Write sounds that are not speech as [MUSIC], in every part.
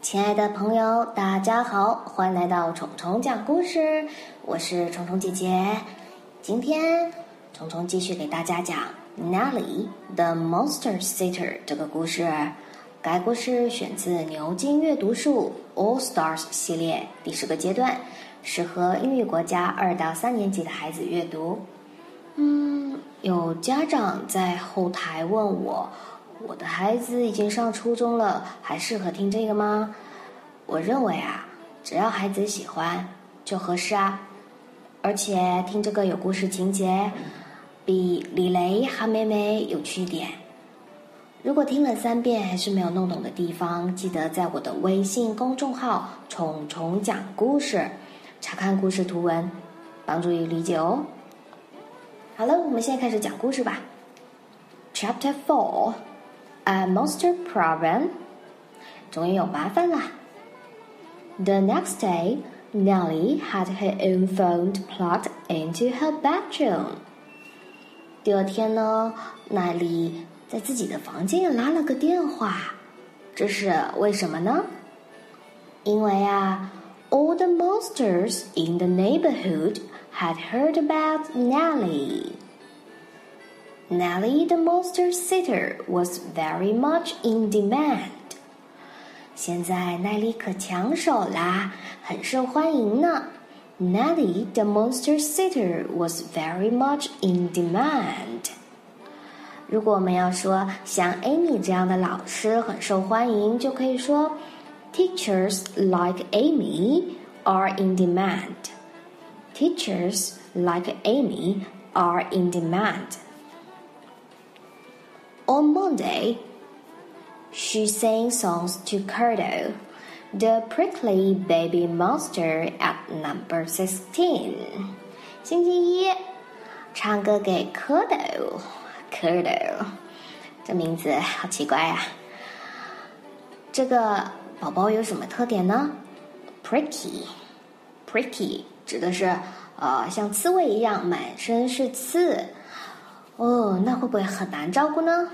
亲爱的朋友，大家好，欢迎来到虫虫讲故事，我是虫虫姐姐。今天虫虫继续给大家讲《Nelly the Monster Sitter》这个故事。该故事选自牛津阅读树 All Stars 系列第十个阶段，适合英语国家二到三年级的孩子阅读。嗯，有家长在后台问我。我的孩子已经上初中了，还适合听这个吗？我认为啊，只要孩子喜欢就合适啊。而且听这个有故事情节，比李雷韩梅梅有趣一点。如果听了三遍还是没有弄懂的地方，记得在我的微信公众号“虫虫讲故事”查看故事图文，帮助你理解哦。好了，我们现在开始讲故事吧。Chapter Four。a monster problem. 终于有麻烦啦。The next day, Nelly had her own phone plugged into her bedroom. 第二天呢，奈丽在自己的房间也拉了个电话，这是为什么呢？因为啊，all the monsters in the neighborhood had heard about Nelly。Nelly the Monster Sitter was very much in demand. 现在耐力可抢手啦，很受欢迎呢。Nelly the Monster Sitter was very much in demand. 如果我们要说像 Amy 这样的老师很受欢迎，就可以说 Teachers like Amy are in demand. Teachers like Amy are in demand. On Monday, she sang songs to Curdo, the prickly baby monster at number sixteen. 星期一，唱歌给 Curdo，Curdo，这名字好奇怪呀。这个宝宝有什么特点呢？Pricky，pricky 指的是呃像刺猬一样满身是刺。哦，那会不会很难照顾呢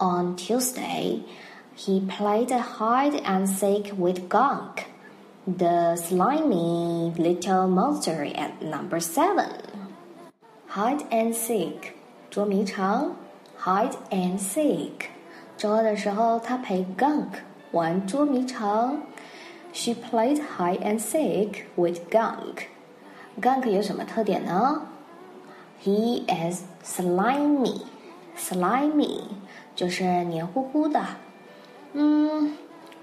On Tuesday, he played hide and seek with Gunk, the slimy little monster at number seven. Hide and seek，捉迷藏。Hide and seek，周二的时候他陪 Gunk 玩捉迷藏。She played hide and seek with Gunk. Gunk 有什么特点呢？He is slimy, slimy. 就是黏糊糊的，嗯，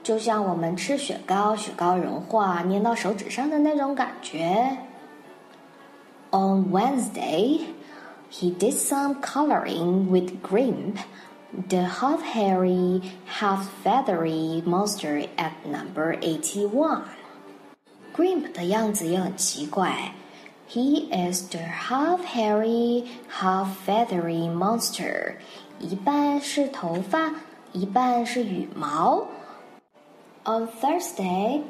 就像我们吃雪糕，雪糕融化粘到手指上的那种感觉。On Wednesday, he did some coloring with Grimp, the half hairy, half feathery monster at number 81. Grimp 的样子也很奇怪。He is the half hairy, half feathery monster 一半是头发，一半是羽毛。On Thursday,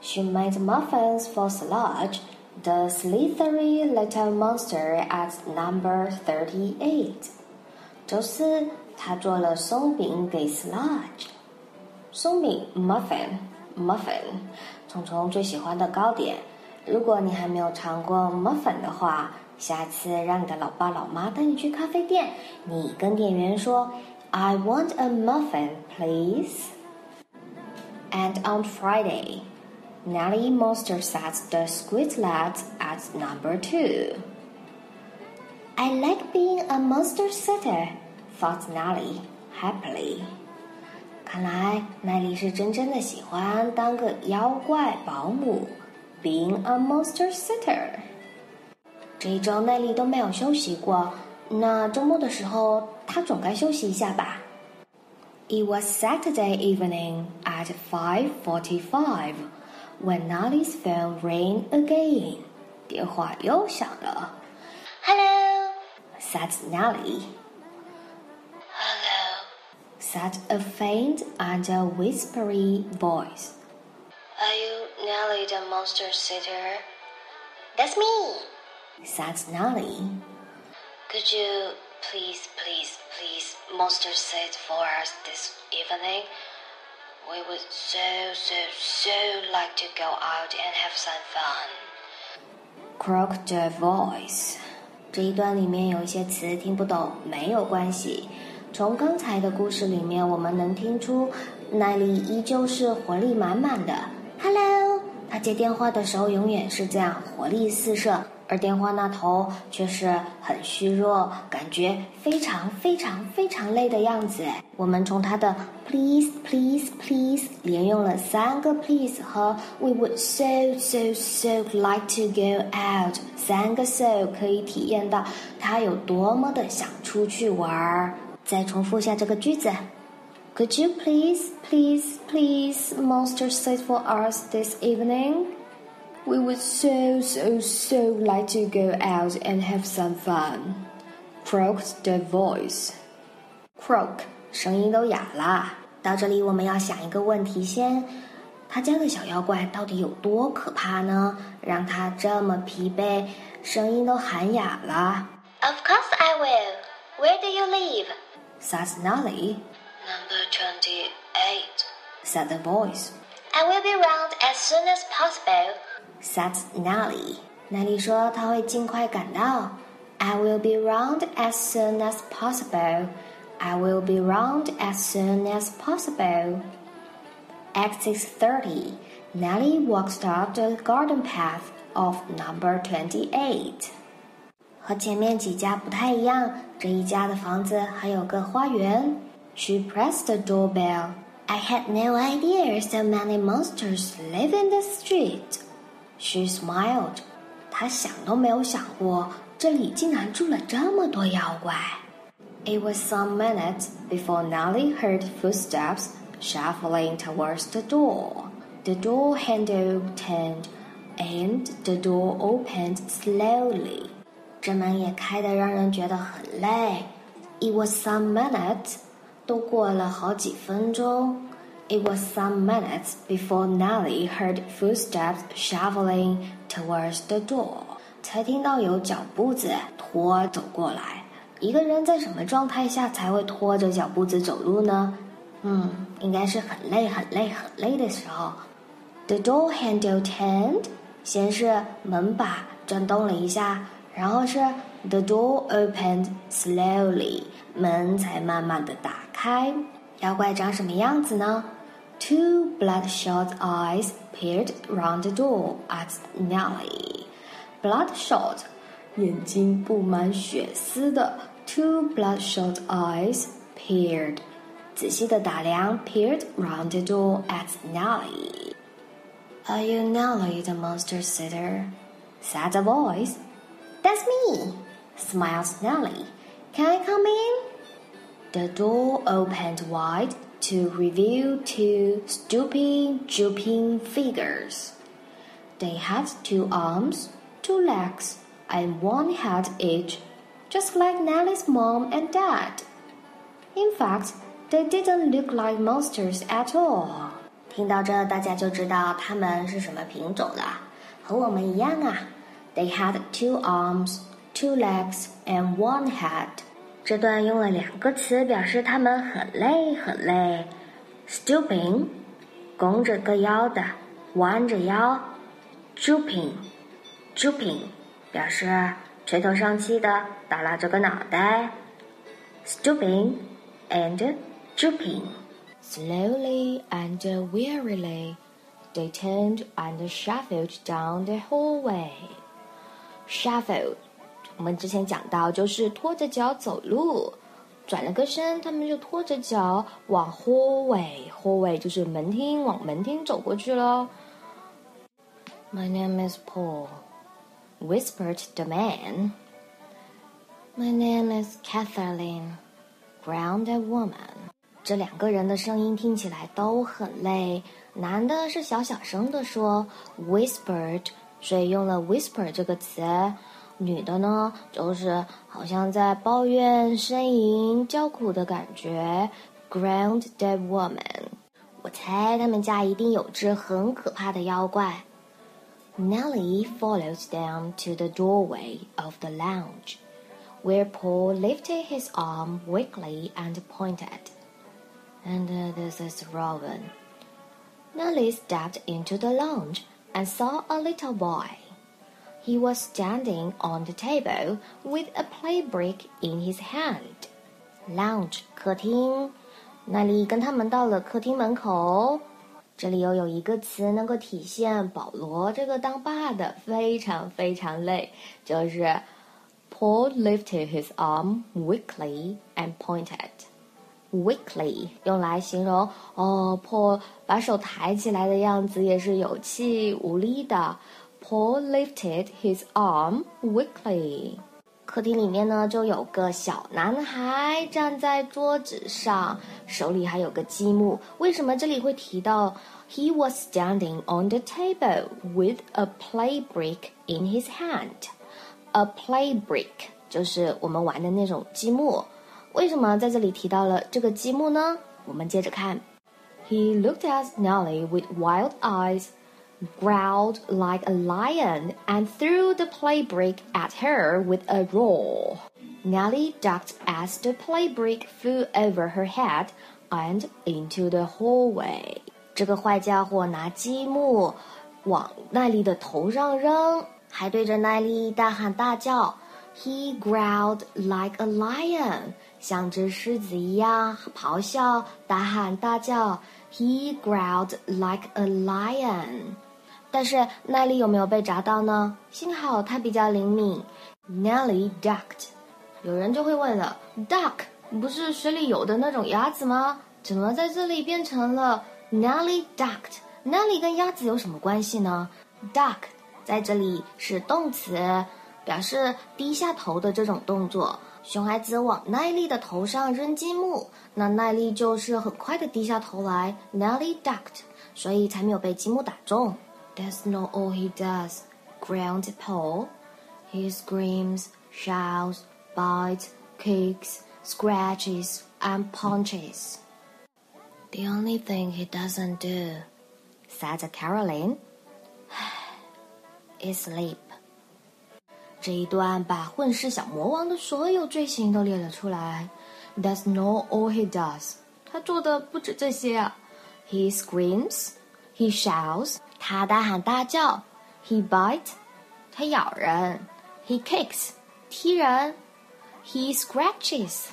she made muffins for Sludge, the slithery little monster at number thirty-eight. 周四，她做了松饼给 Sludge。松饼 muffin，muffin，虫虫最喜欢的糕点。如果你还没有尝过 muffin 的话，下次让你的老爸老妈带你去咖啡店，你跟店员说：“I want a muffin, please.” And on Friday, Nelly Monster sat the squid lad at number two. I like being a monster sitter, thought Nelly happily. 看来奈丽是真正的喜欢当个妖怪保姆，being a monster sitter。it was Saturday evening at 5:45 when Nelly's phone rang again. 电话又响了。Hello, said Nelly. Hello, said a faint and a whispery voice. Are you Nelly the monster sitter? That's me. Says Nelly. Could you please, please, please monster sit for us this evening? We would so, so, so like to go out and have some fun. Croaked a voice. 这一段里面有一些词听不懂，没有关系。从刚才的故事里面，我们能听出奈丽依旧是活力满满的。Hello，她接电话的时候永远是这样活力四射。而电话那头却是很虚弱，感觉非常非常非常累的样子。我们从他的 please please please 连用了三个 please 和 we would so so so like to go out 三个 so 可以体验到他有多么的想出去玩儿。再重复一下这个句子：Could you please please please monster sit for us this evening? We would so, so, so like to go out and have some fun, croaked the voice. Croak. 声音都哑了。到这里，我们要想一个问题：先，他家的小妖怪到底有多可怕呢？让他这么疲惫，声音都喊哑了。Of course I will. Where do you live? Says Nelly. Number twenty-eight. Said the voice. I will be round as soon as possible said Nelly. Nelly i will be round as soon as possible. I will be round as soon as possible. At 6:30, Nelly walked up the garden path of number 28. 和前面几家不太一样，这一家的房子还有个花园。She pressed the doorbell. I had no idea so many monsters live in the street. She smiled it was some minutes before Nelly heard footsteps shuffling towards the door. The door handle turned, and the door opened slowly. 这门也开得让人觉得很累。It was some minutes. minutes，都过了好几分钟。It was some minutes before Nellie heard footsteps shuffling towards the door，才听到有脚步子拖走过来。一个人在什么状态下才会拖着脚步子走路呢？嗯，应该是很累、很累、很累的时候。The door handle turned，先是门把转动了一下，然后是 the door opened slowly，门才慢慢的打开。妖怪长什么样子呢？Two bloodshot eyes peered round the door at Nelly. Bloodshot，眼睛布满血丝的。Two bloodshot eyes peered，仔细的打量。Peered round the door at Nelly. Are you Nelly the monster sitter? said a voice. That's me, smiled Nelly. Can I come in? The door opened wide to reveal two stooping, drooping figures. They had two arms, two legs, and one head each, just like Nelly's mom and dad. In fact, they didn't look like monsters at all. 听到这，大家就知道它们是什么品种了，和我们一样啊。They had two arms, two legs, and one head. 这段用了两个词表示他们很累很累：stooping，拱着个腰的，弯着腰；drooping，drooping 表示垂头丧气的耷拉着个脑袋；stooping and drooping。Slowly and wearily, they turned and shuffled down the hallway. Shuffled. 我们之前讲到就是拖着脚走路，转了个身，他们就拖着脚往 hallway，hallway 就是门厅，往门厅走过去了。My name is Paul, whispered the man. My name is Kathleen, ground a woman. 这两个人的声音听起来都很累。男的是小小声的说，whispered，所以用了 whisper 这个词。女的呢，就是好像在抱怨、呻吟、叫苦的感觉。Ground dead woman，我猜他们家一定有只很可怕的妖怪。Nelly follows them to the doorway of the lounge, where Paul lifted his arm weakly and pointed. And uh, this is Robin. Nelly stepped into the lounge and saw a little boy. He was standing on the table with a play brick in his hand. Lounge 客厅，奈丽跟他们到了客厅门口。这里又有一个词能够体现保罗这个当爸的非常非常累，就是 Paul lifted his arm weakly and pointed. Weakly 用来形容哦，Paul 把手抬起来的样子也是有气无力的。Paul lifted his arm weakly. 客厅里面呢，就有个小男孩站在桌子上，手里还有个积木。为什么这里会提到 he was standing on the table with a play brick in his hand? A play brick 就是我们玩的那种积木。为什么在这里提到了这个积木呢？我们接着看。He looked at Nelly with wild eyes growled like a lion and threw the play brick at her with a roar. Nelly ducked as the play brick flew over her head and into the hallway. He growled like a lion，像只狮子一样咆哮、大喊大叫。He growled like a lion。但是奈丽有没有被砸到呢？幸好她比较灵敏。Nelly ducked。有人就会问了，duck 不是水里游的那种鸭子吗？怎么在这里变成了 Nelly ducked？Nelly 跟鸭子有什么关系呢？duck 在这里是动词，表示低下头的这种动作。熊孩子往奈丽的头上扔积木，那奈丽就是很快的低下头来。Nelly ducked，所以才没有被积木打中。That's not all he does, growled Paul. He screams, shouts, bites, kicks, scratches, and punches. The only thing he doesn't do, said Caroline, [SIGHS] is sleep. 这一段把混世小魔王的所有罪行都列了出来。That's not all he does. 他做的不止这些啊。He screams, he shouts, 他大喊大叫，He bites，他咬人，he kicks，踢人；He scratches，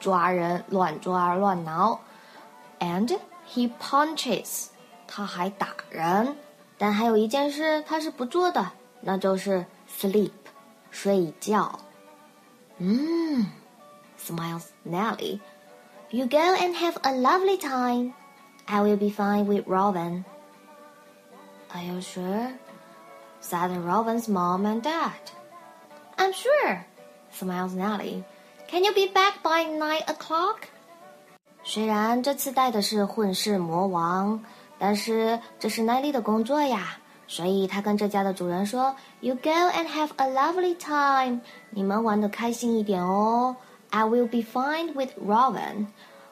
抓人，乱抓乱挠；and he punches，他还打人。但还有一件事他是不做的，那就是 sleep，睡觉。嗯，smiles Nelly，you go and have a lovely time. I will be fine with Robin. Are you sure? said Robin's mom and dad. I'm sure, smiled Nelly. Can you be back by nine o'clock? 虽然这次带的是混世魔王，但是这是耐力的工作呀，所以他跟这家的主人说：“You go and have a lovely time，你们玩的开心一点哦。I will be fine with Robin，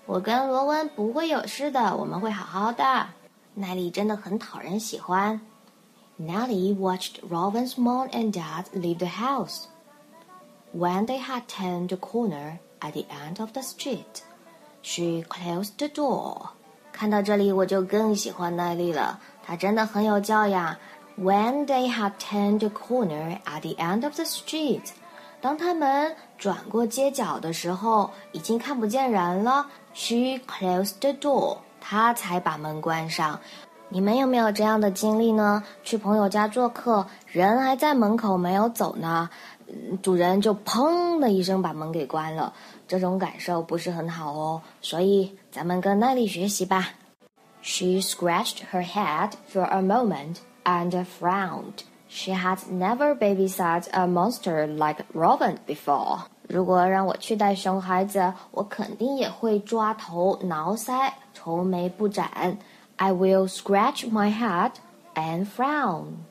我跟罗文不会有事的，我们会好好的。”耐力真的很讨人喜欢。Nelly watched Robin's mom and dad leave the house. When they had turned the corner at the end of the street, she closed the door. 看到这里，我就更喜欢耐力了，她真的很有教养。When they had turned the corner at the end of the street，当他们转过街角的时候，已经看不见人了。She closed the door. 他才把门关上。你们有没有这样的经历呢？去朋友家做客，人还在门口没有走呢，主人就砰的一声把门给关了，这种感受不是很好哦。所以咱们跟耐力学习吧。She scratched her head for a moment and frowned. She had never babysat a monster like Robin before. 如果让我去带熊孩子，我肯定也会抓头挠腮。愁眉不展，I will scratch my head and frown.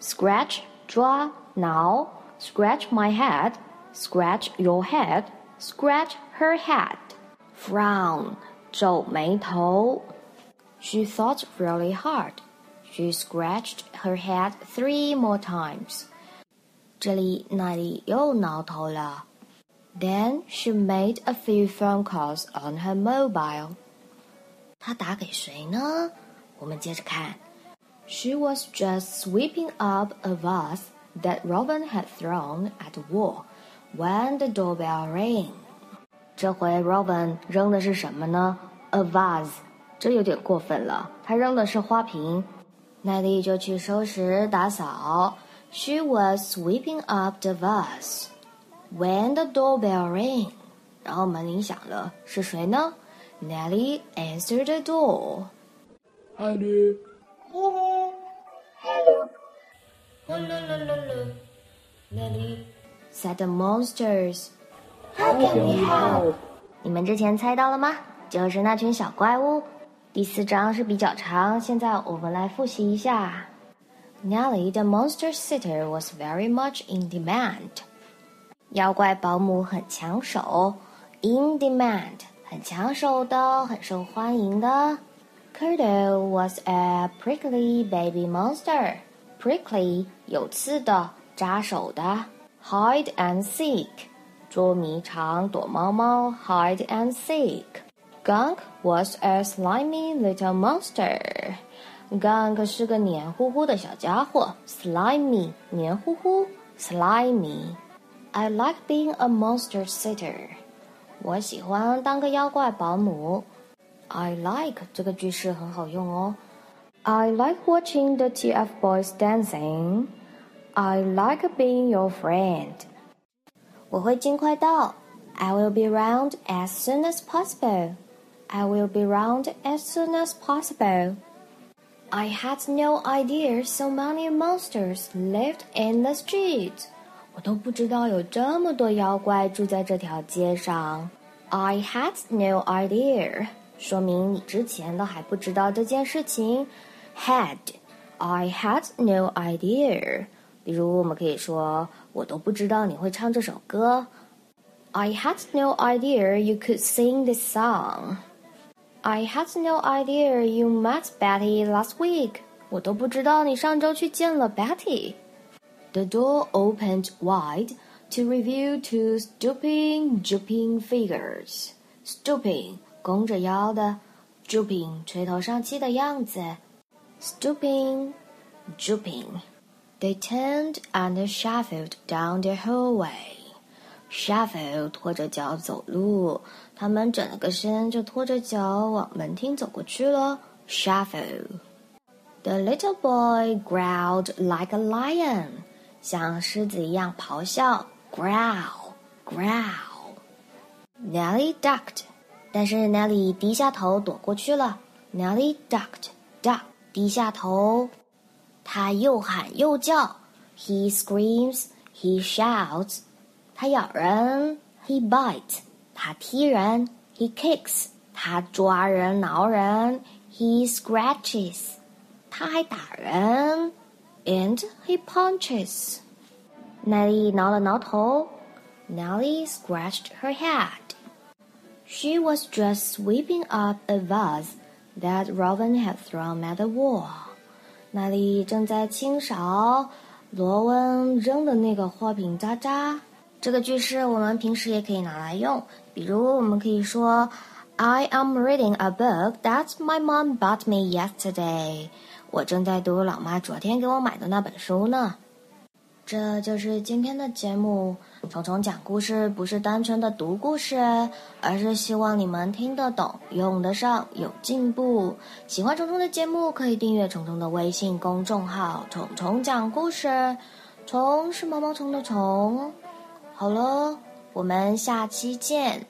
Scratch, draw, now, scratch my head, scratch your head, scratch her head. Frown, 皱眉头。She thought really hard. She scratched her head three more times. 这里那里又挠头了。Then she made a few phone calls on her mobile. 他打给谁呢？我们接着看，She was just sweeping up a vase that Robin had thrown at the wall when the doorbell rang。这回 Robin 扔的是什么呢？A vase，这有点过分了，他扔的是花瓶。奈丽就去收拾打扫。She was sweeping up the vase when the doorbell rang。然后门铃响了，是谁呢 Nelly answered the door. Hello. Hello. Hello. Hello, hello, hello. Nelly, said the monsters. How can we help? 你们之前猜到了吗？就是那群小怪物。第四章是比较长，现在我们来复习一下。Nelly, the monster sitter, was very much in demand. 妖怪保姆很抢手，in demand。很抢手的，很受欢迎的。Curdle was a prickly baby monster. Prickly 有刺的，扎手的。Hide and seek Hide and seek. Gunk was a slimy little monster. Gunk 是个黏糊糊的小家伙，slimy 黏糊糊，slimy。I like being a monster sitter. 我喜欢当个妖怪保姆。I like 这个句式很好用哦。I like watching the TF boys dancing. I like being your friend. 我会尽快到。I will be round as soon as possible. I will be round as soon as possible. I had no idea so many monsters lived in the street. 我都不知道有这么多妖怪住在这条街上。I had no idea. 说明你之前都还不知道这件事情。Had, I had no idea。比如，我们可以说，我都不知道你会唱这首歌。I had no idea you could sing this song. I had no idea you met Betty last week. 我都不知道你上周去见了 Betty. The door opened wide to reveal two stooping, drooping figures. Stooping，弓着腰的；drooping，垂头丧气的样子。Stooping, drooping. They turned and shuffled down the hallway. Shuffle 拖着脚走路，他们整了个身就拖着脚往门厅走过去了。Shuffle. The little boy growled like a lion. 像狮子一样咆哮。Growl, growl. Nelly ducked. 但是 Nelly 低下头躲过去了。Nelly ducked, duck，低下头。他又喊又叫。He screams, he shouts。他咬人。He bites，他踢人。He kicks，他抓人挠人。He scratches，他还打人。and he punches. Nelly nodded not hole. Nelly scratched her head. She was just sweeping up a vase that Robin had thrown at the wall. 奈丽正在清扫罗温扔的那个花瓶渣渣。这个句式我们平时也可以拿来用，比如我们可以说：“I am reading a book that my mom bought me yesterday。”我正在读老妈昨天给我买的那本书呢。这就是今天的节目。虫虫讲故事不是单纯的读故事，而是希望你们听得懂、用得上、有进步。喜欢虫虫的节目，可以订阅虫虫的微信公众号“虫虫讲故事”。虫是毛毛虫的虫。好了，我们下期见。